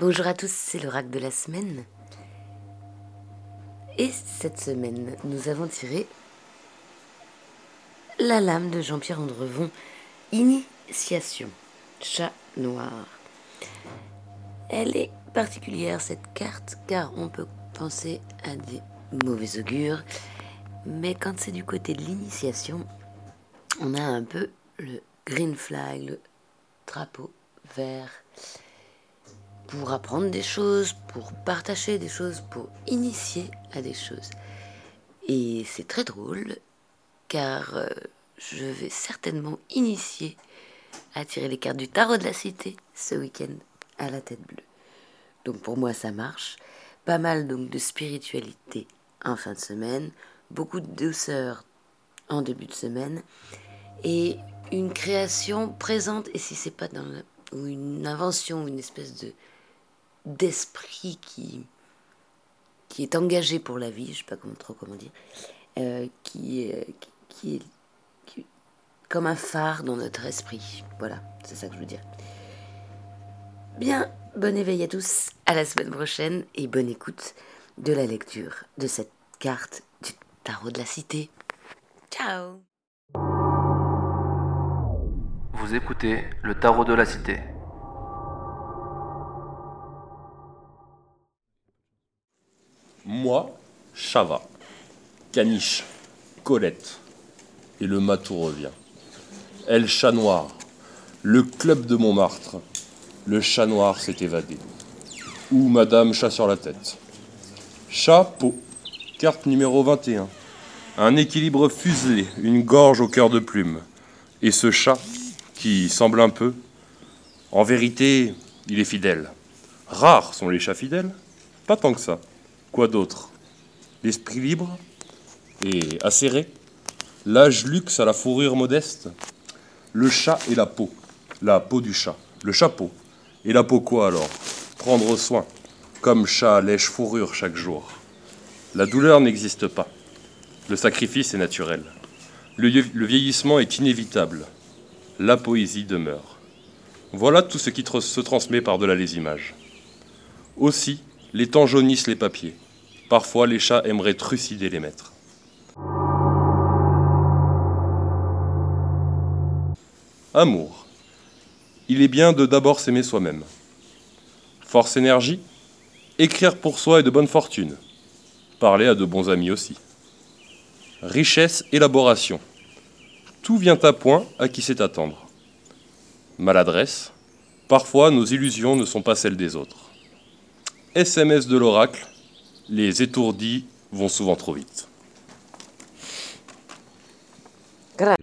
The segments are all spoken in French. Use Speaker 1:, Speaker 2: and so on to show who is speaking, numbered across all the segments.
Speaker 1: Bonjour à tous, c'est le rack de la semaine. Et cette semaine, nous avons tiré la lame de Jean-Pierre Andrevon, Initiation, chat noir. Elle est particulière cette carte car on peut penser à des mauvais augures, mais quand c'est du côté de l'initiation, on a un peu le green flag, le drapeau vert pour apprendre des choses, pour partager des choses, pour initier à des choses. Et c'est très drôle, car euh, je vais certainement initier à tirer les cartes du tarot de la cité ce week-end à la tête bleue. Donc pour moi ça marche. Pas mal donc de spiritualité en fin de semaine, beaucoup de douceur en début de semaine et une création présente et si c'est pas dans ou une invention, une espèce de d'esprit qui, est engagé pour la vie, je ne sais pas comment, trop comment dire, euh, qui, qui, est, comme un phare dans notre esprit. Voilà, c'est ça que je veux dire. Bien, bon éveil à tous, à la semaine prochaine et bonne écoute de la lecture de cette carte du tarot de la cité. Ciao
Speaker 2: Vous écoutez le tarot de la cité.
Speaker 3: Moi, Chava, Caniche, Colette. Et le matou revient. Elle, chat noir. Le club de Montmartre. Le chat noir s'est évadé. Ou Madame Chat sur la tête. Chapeau. Carte numéro 21. Un équilibre fuselé, une gorge au cœur de plume. Et ce chat, qui semble un peu, en vérité, il est fidèle. Rares sont les chats fidèles. Pas tant que ça. Quoi d'autre? L'esprit libre et acéré L'âge luxe à la fourrure modeste Le chat et la peau. La peau du chat. Le chapeau. Et la peau quoi alors? Prendre soin. Comme chat lèche fourrure chaque jour. La douleur n'existe pas. Le sacrifice est naturel. Le, le vieillissement est inévitable. La poésie demeure. Voilà tout ce qui se transmet par-delà les images. Aussi, les temps jaunissent les papiers. Parfois, les chats aimeraient trucider les maîtres. Amour. Il est bien de d'abord s'aimer soi-même. Force énergie. Écrire pour soi est de bonne fortune. Parler à de bons amis aussi. Richesse, élaboration. Tout vient à point à qui sait attendre. Maladresse. Parfois, nos illusions ne sont pas celles des autres. SMS de l'oracle, les étourdis vont souvent trop vite.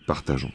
Speaker 4: Partageons.